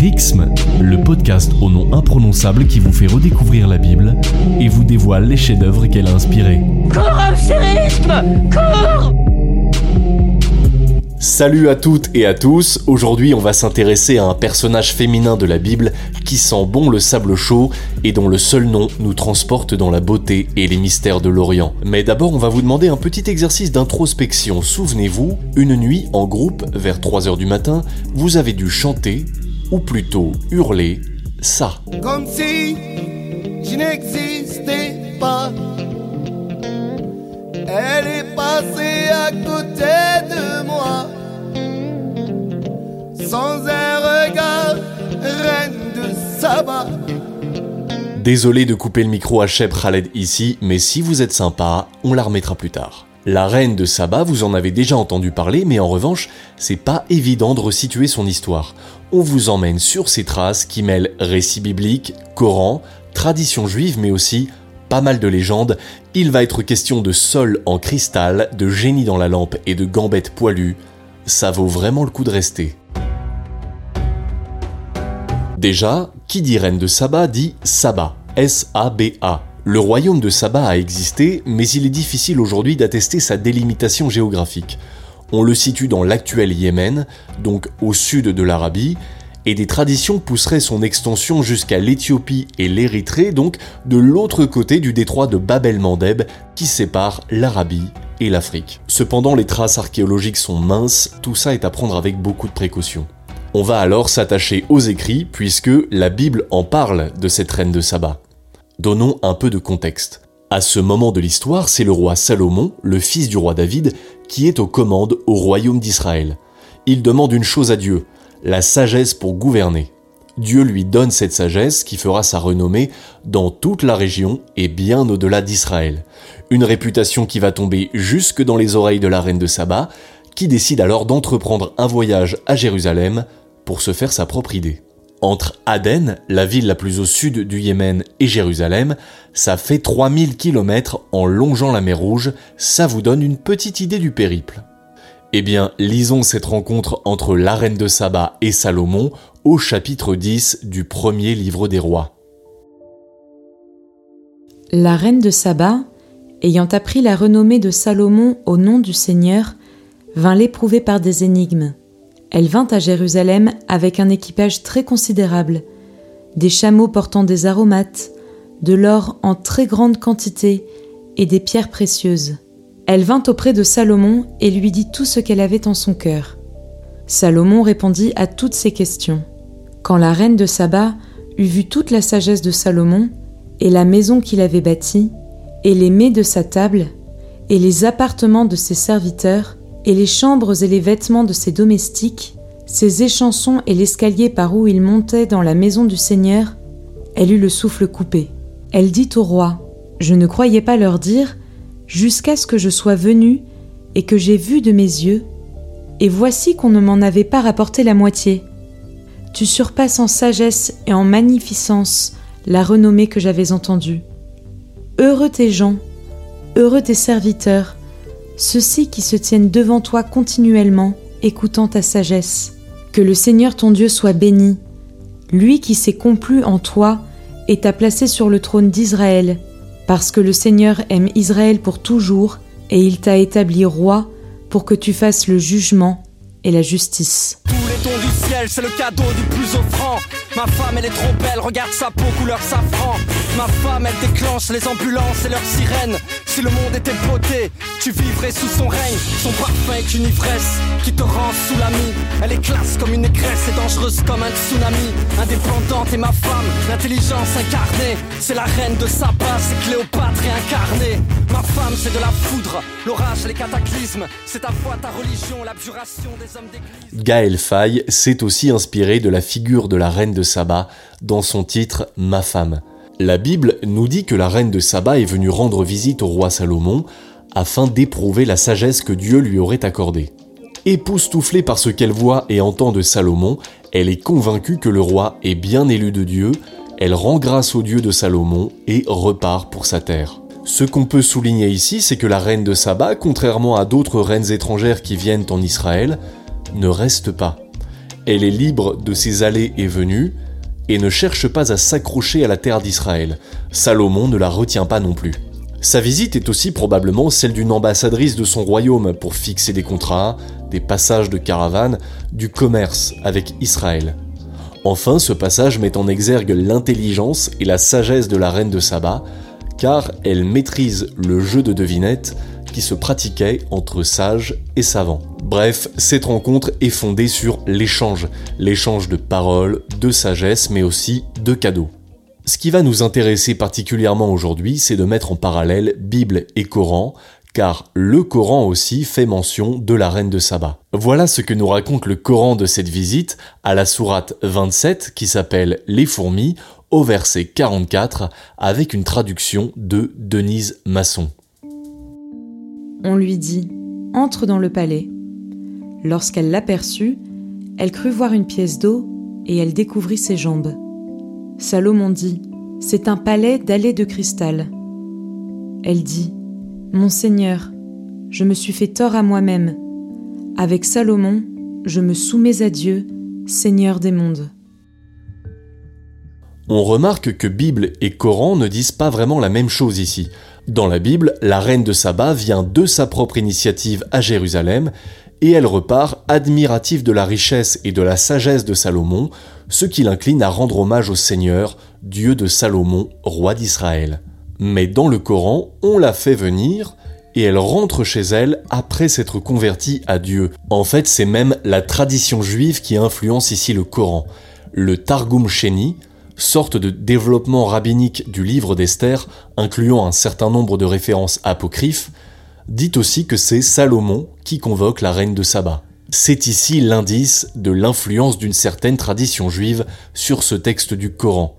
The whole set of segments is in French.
Rixme, le podcast au nom imprononçable qui vous fait redécouvrir la Bible et vous dévoile les chefs-d'œuvre qu'elle a inspirés. Salut à toutes et à tous, aujourd'hui on va s'intéresser à un personnage féminin de la Bible qui sent bon le sable chaud et dont le seul nom nous transporte dans la beauté et les mystères de l'Orient. Mais d'abord on va vous demander un petit exercice d'introspection. Souvenez-vous, une nuit en groupe, vers 3h du matin, vous avez dû chanter, ou plutôt hurler, ça. Comme si je n'existais pas. Elle est passée à côté de moi. Sans un regard, reine de Saba. Désolé de couper le micro à Shep Khaled ici, mais si vous êtes sympa, on la remettra plus tard. La reine de Saba, vous en avez déjà entendu parler, mais en revanche, c'est pas évident de resituer son histoire. On vous emmène sur ses traces qui mêlent récits bibliques, Coran, tradition juive, mais aussi pas mal de légendes. Il va être question de sol en cristal, de génie dans la lampe et de gambettes poilues. Ça vaut vraiment le coup de rester. Déjà, qui dit reine de Saba dit Saba, S-A-B-A. Le royaume de Saba a existé, mais il est difficile aujourd'hui d'attester sa délimitation géographique. On le situe dans l'actuel Yémen, donc au sud de l'Arabie, et des traditions pousseraient son extension jusqu'à l'Éthiopie et l'Érythrée, donc de l'autre côté du détroit de Bab el-Mandeb qui sépare l'Arabie et l'Afrique. Cependant, les traces archéologiques sont minces, tout ça est à prendre avec beaucoup de précautions. On va alors s'attacher aux écrits, puisque la Bible en parle de cette reine de Saba. Donnons un peu de contexte. À ce moment de l'histoire, c'est le roi Salomon, le fils du roi David, qui est aux commandes au royaume d'Israël. Il demande une chose à Dieu, la sagesse pour gouverner. Dieu lui donne cette sagesse qui fera sa renommée dans toute la région et bien au-delà d'Israël. Une réputation qui va tomber jusque dans les oreilles de la reine de Saba, qui décide alors d'entreprendre un voyage à Jérusalem pour se faire sa propre idée. Entre Aden, la ville la plus au sud du Yémen, et Jérusalem, ça fait 3000 km en longeant la mer Rouge, ça vous donne une petite idée du périple. Eh bien, lisons cette rencontre entre la reine de Saba et Salomon au chapitre 10 du premier livre des rois. La reine de Saba, ayant appris la renommée de Salomon au nom du Seigneur, vint l'éprouver par des énigmes. Elle vint à Jérusalem avec un équipage très considérable, des chameaux portant des aromates, de l'or en très grande quantité et des pierres précieuses. Elle vint auprès de Salomon et lui dit tout ce qu'elle avait en son cœur. Salomon répondit à toutes ses questions. Quand la reine de Saba eut vu toute la sagesse de Salomon, et la maison qu'il avait bâtie, et les mets de sa table, et les appartements de ses serviteurs, et les chambres et les vêtements de ses domestiques, ses échansons et l'escalier par où il montait dans la maison du Seigneur, elle eut le souffle coupé. Elle dit au roi, Je ne croyais pas leur dire, jusqu'à ce que je sois venue et que j'ai vu de mes yeux, et voici qu'on ne m'en avait pas rapporté la moitié. Tu surpasses en sagesse et en magnificence la renommée que j'avais entendue. Heureux tes gens, heureux tes serviteurs, ceux-ci qui se tiennent devant toi continuellement, écoutant ta sagesse. Que le Seigneur ton Dieu soit béni, lui qui s'est complu en toi et t'a placé sur le trône d'Israël, parce que le Seigneur aime Israël pour toujours, et il t'a établi roi pour que tu fasses le jugement et la justice. Tous les dons du ciel, c'est le cadeau du plus offrant. Ma femme, elle est trop belle, regarde sa peau couleur safran. Ma femme, elle déclenche les ambulances et leurs sirènes. Si le monde était beauté, tu vivrais sous son règne. Son parfum est une ivresse qui te rend sous l'ami. Elle est classe comme une négresse et dangereuse comme un tsunami. Indépendante et ma femme, l'intelligence incarnée. C'est la reine de Saba, c'est Cléopâtre réincarnée. Ma femme, c'est de la foudre, l'orage, les cataclysmes. C'est ta foi, ta religion, l'abjuration des hommes d'église. Gaël Faye s'est aussi inspiré de la figure de la reine de Saba dans son titre Ma femme. La Bible nous dit que la reine de Saba est venue rendre visite au roi Salomon afin d'éprouver la sagesse que Dieu lui aurait accordée. Époustouflée par ce qu'elle voit et entend de Salomon, elle est convaincue que le roi est bien élu de Dieu, elle rend grâce au Dieu de Salomon et repart pour sa terre. Ce qu'on peut souligner ici, c'est que la reine de Saba, contrairement à d'autres reines étrangères qui viennent en Israël, ne reste pas. Elle est libre de ses allées et venues et ne cherche pas à s'accrocher à la terre d'Israël. Salomon ne la retient pas non plus. Sa visite est aussi probablement celle d'une ambassadrice de son royaume pour fixer des contrats, des passages de caravanes, du commerce avec Israël. Enfin, ce passage met en exergue l'intelligence et la sagesse de la reine de Saba, car elle maîtrise le jeu de devinette qui se pratiquait entre sages et savants. Bref, cette rencontre est fondée sur l'échange, l'échange de paroles, de sagesse, mais aussi de cadeaux. Ce qui va nous intéresser particulièrement aujourd'hui, c'est de mettre en parallèle Bible et Coran, car le Coran aussi fait mention de la reine de Saba. Voilà ce que nous raconte le Coran de cette visite à la sourate 27 qui s'appelle Les fourmis au verset 44 avec une traduction de Denise Masson. On lui dit Entre dans le palais. Lorsqu'elle l'aperçut, elle crut voir une pièce d'eau et elle découvrit ses jambes. Salomon dit C'est un palais d'allées de cristal. Elle dit Mon Seigneur, je me suis fait tort à moi-même. Avec Salomon, je me soumets à Dieu, Seigneur des mondes. On remarque que Bible et Coran ne disent pas vraiment la même chose ici. Dans la Bible, la reine de Saba vient de sa propre initiative à Jérusalem et elle repart admirative de la richesse et de la sagesse de Salomon, ce qui l'incline à rendre hommage au Seigneur, Dieu de Salomon, roi d'Israël. Mais dans le Coran, on la fait venir et elle rentre chez elle après s'être convertie à Dieu. En fait, c'est même la tradition juive qui influence ici le Coran. Le Targum Sheni, sorte de développement rabbinique du livre d'Esther, incluant un certain nombre de références apocryphes, dit aussi que c'est Salomon qui convoque la reine de Saba. C'est ici l'indice de l'influence d'une certaine tradition juive sur ce texte du Coran.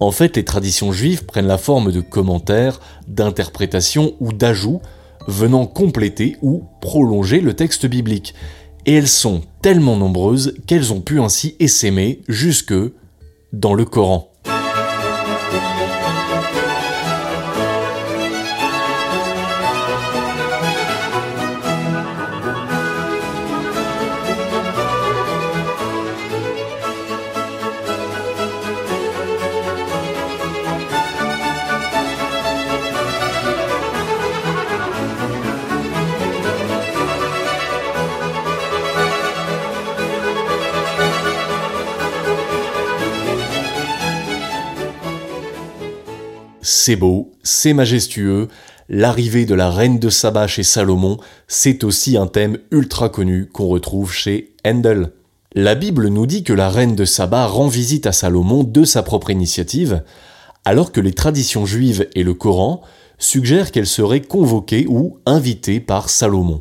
En fait, les traditions juives prennent la forme de commentaires, d'interprétations ou d'ajouts venant compléter ou prolonger le texte biblique. Et elles sont tellement nombreuses qu'elles ont pu ainsi essaimer jusque dans le Coran. C'est beau, c'est majestueux, l'arrivée de la reine de Saba chez Salomon, c'est aussi un thème ultra connu qu'on retrouve chez Handel. La Bible nous dit que la reine de Saba rend visite à Salomon de sa propre initiative, alors que les traditions juives et le Coran suggèrent qu'elle serait convoquée ou invitée par Salomon.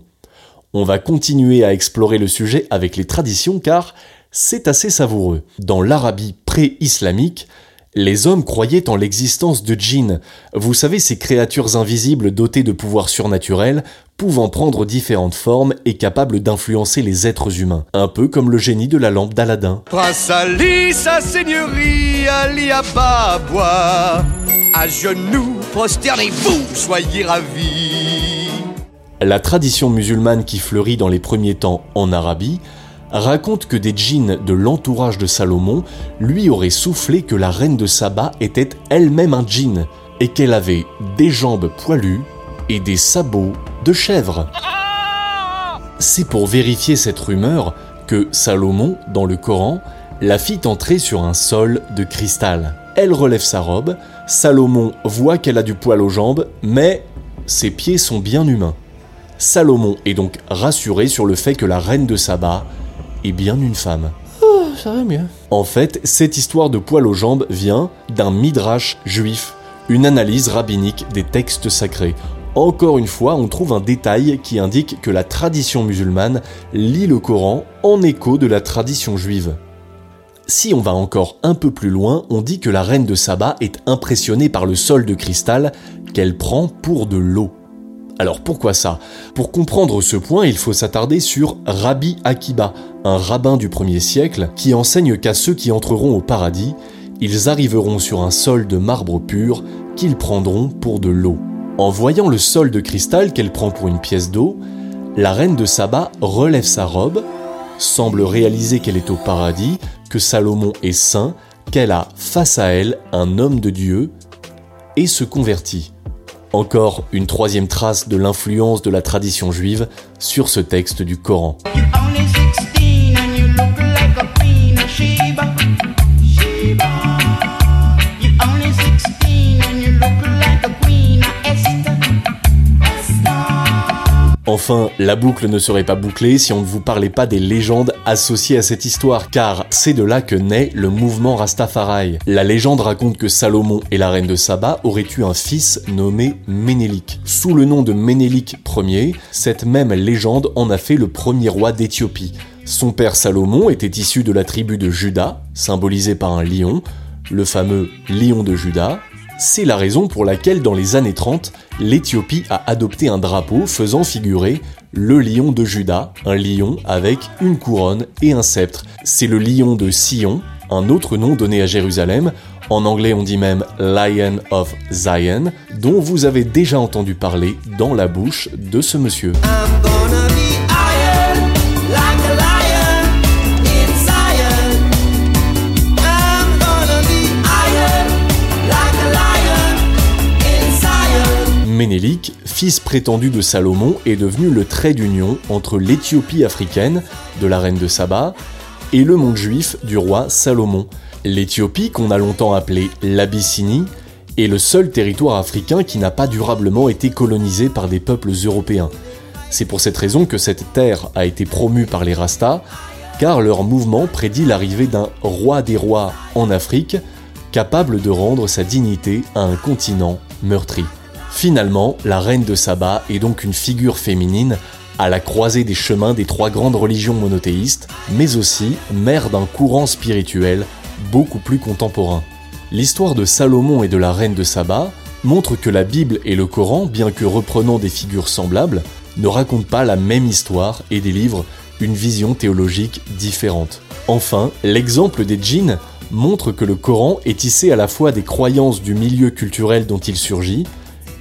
On va continuer à explorer le sujet avec les traditions car c'est assez savoureux. Dans l'Arabie pré-islamique, les hommes croyaient en l'existence de djinns, vous savez ces créatures invisibles dotées de pouvoirs surnaturels, pouvant prendre différentes formes et capables d'influencer les êtres humains, un peu comme le génie de la lampe d'Aladin. Prince Ali, sa seigneurie, Ali Ababa, à genoux, prosternez-vous, soyez ravis. La tradition musulmane qui fleurit dans les premiers temps en Arabie raconte que des djinns de l'entourage de Salomon lui auraient soufflé que la reine de Saba était elle-même un djinn et qu'elle avait des jambes poilues et des sabots de chèvre. C'est pour vérifier cette rumeur que Salomon, dans le Coran, la fit entrer sur un sol de cristal. Elle relève sa robe, Salomon voit qu'elle a du poil aux jambes, mais ses pieds sont bien humains. Salomon est donc rassuré sur le fait que la reine de Saba bien une femme. Oh, ça va mieux. En fait, cette histoire de poil aux jambes vient d'un midrash juif, une analyse rabbinique des textes sacrés. Encore une fois, on trouve un détail qui indique que la tradition musulmane lit le Coran en écho de la tradition juive. Si on va encore un peu plus loin, on dit que la reine de Saba est impressionnée par le sol de cristal qu'elle prend pour de l'eau. Alors pourquoi ça? Pour comprendre ce point, il faut s'attarder sur Rabbi Akiba, un rabbin du 1er siècle qui enseigne qu'à ceux qui entreront au paradis, ils arriveront sur un sol de marbre pur qu'ils prendront pour de l'eau. En voyant le sol de cristal qu'elle prend pour une pièce d'eau, la reine de Saba relève sa robe semble réaliser qu'elle est au paradis, que Salomon est saint, qu'elle a face à elle un homme de Dieu, et se convertit. Encore une troisième trace de l'influence de la tradition juive sur ce texte du Coran. Enfin, la boucle ne serait pas bouclée si on ne vous parlait pas des légendes associées à cette histoire, car c'est de là que naît le mouvement Rastafari. La légende raconte que Salomon et la reine de Saba auraient eu un fils nommé Ménélik. Sous le nom de Ménélik Ier, cette même légende en a fait le premier roi d'Éthiopie. Son père Salomon était issu de la tribu de Juda, symbolisé par un lion, le fameux lion de Juda, c'est la raison pour laquelle dans les années 30, l'Éthiopie a adopté un drapeau faisant figurer le lion de Juda, un lion avec une couronne et un sceptre. C'est le lion de Sion, un autre nom donné à Jérusalem, en anglais on dit même Lion of Zion, dont vous avez déjà entendu parler dans la bouche de ce monsieur. Fils prétendu de Salomon, est devenu le trait d'union entre l'Éthiopie africaine, de la reine de Saba, et le monde juif du roi Salomon. L'Éthiopie, qu'on a longtemps appelée l'Abyssinie, est le seul territoire africain qui n'a pas durablement été colonisé par des peuples européens. C'est pour cette raison que cette terre a été promue par les Rastas, car leur mouvement prédit l'arrivée d'un roi des rois en Afrique, capable de rendre sa dignité à un continent meurtri. Finalement, la reine de Saba est donc une figure féminine à la croisée des chemins des trois grandes religions monothéistes, mais aussi mère d'un courant spirituel beaucoup plus contemporain. L'histoire de Salomon et de la reine de Saba montre que la Bible et le Coran, bien que reprenant des figures semblables, ne racontent pas la même histoire et délivrent une vision théologique différente. Enfin, l'exemple des djinns montre que le Coran est tissé à la fois des croyances du milieu culturel dont il surgit,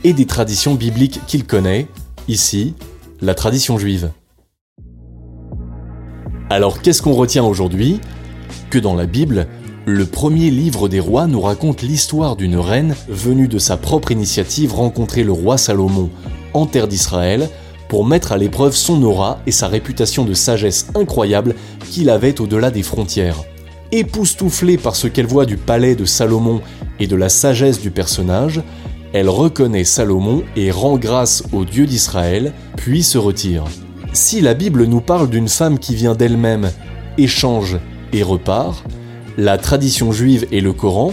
et des traditions bibliques qu'il connaît, ici, la tradition juive. Alors qu'est-ce qu'on retient aujourd'hui? Que dans la Bible, le premier livre des rois nous raconte l'histoire d'une reine venue de sa propre initiative rencontrer le roi Salomon en terre d'Israël pour mettre à l'épreuve son aura et sa réputation de sagesse incroyable qu'il avait au-delà des frontières. Époustouflée par ce qu'elle voit du palais de Salomon et de la sagesse du personnage, elle reconnaît Salomon et rend grâce au Dieu d'Israël, puis se retire. Si la Bible nous parle d'une femme qui vient d'elle-même, échange et repart, la tradition juive et le Coran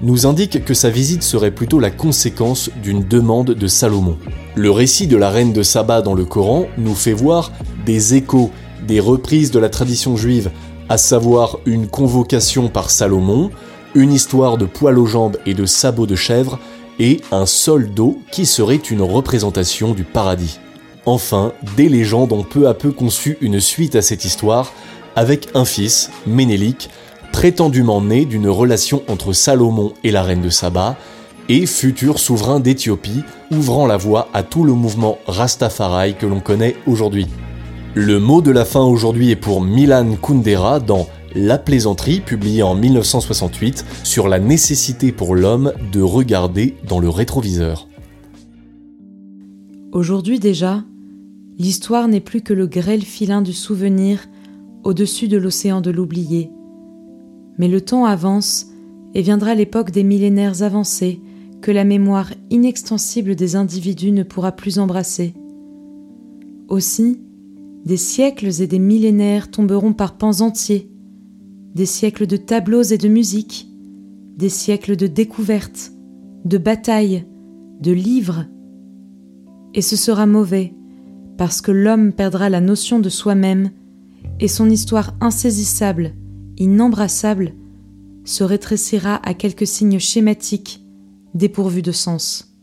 nous indiquent que sa visite serait plutôt la conséquence d'une demande de Salomon. Le récit de la reine de Saba dans le Coran nous fait voir des échos, des reprises de la tradition juive, à savoir une convocation par Salomon, une histoire de poils aux jambes et de sabots de chèvre, et un sol d'eau qui serait une représentation du paradis. Enfin, des légendes ont peu à peu conçu une suite à cette histoire, avec un fils, Ménélique, prétendument né d'une relation entre Salomon et la reine de Saba, et futur souverain d'Éthiopie, ouvrant la voie à tout le mouvement Rastafari que l'on connaît aujourd'hui. Le mot de la fin aujourd'hui est pour Milan Kundera dans la plaisanterie, publiée en 1968, sur la nécessité pour l'homme de regarder dans le rétroviseur. Aujourd'hui déjà, l'histoire n'est plus que le grêle filin du souvenir au-dessus de l'océan de l'oublié. Mais le temps avance et viendra l'époque des millénaires avancés que la mémoire inextensible des individus ne pourra plus embrasser. Aussi, des siècles et des millénaires tomberont par pans entiers des siècles de tableaux et de musique, des siècles de découvertes, de batailles, de livres. Et ce sera mauvais, parce que l'homme perdra la notion de soi-même, et son histoire insaisissable, inembrassable, se rétrécira à quelques signes schématiques, dépourvus de sens.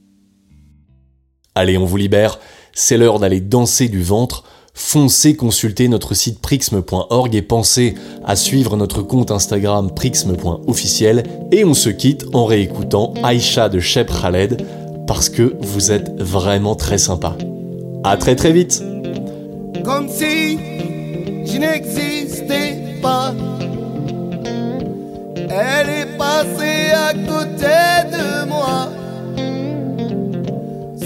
Allez, on vous libère, c'est l'heure d'aller danser du ventre foncez consulter notre site prixme.org et pensez à suivre notre compte Instagram prixme.officiel et on se quitte en réécoutant Aïcha de Shep Khaled parce que vous êtes vraiment très sympa. À très très vite! Comme si je n'existais pas. Elle est passée à côté de moi.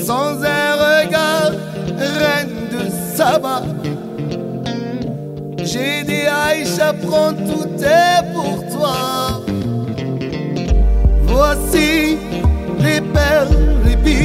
Sans un regard, reine de j'ai dit Aïcha, prends tout est pour toi. Voici les perles, les billes.